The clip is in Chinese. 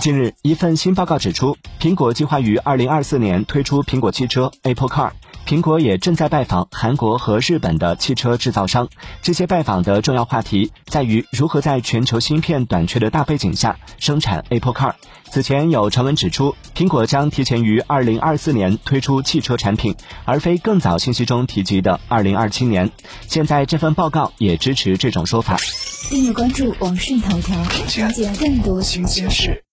近日一份新报告指出苹果计划于二零二四年推出苹果汽车 apple car 苹果也正在拜访韩国和日本的汽车制造商。这些拜访的重要话题在于如何在全球芯片短缺的大背景下生产 apple car 此前有传闻指出苹果将提前于二零二四年推出汽车产品而非更早信息中提及的二零二七年。现在这份报告也支持这种说法。订阅关注网讯头条了解更多新鲜事。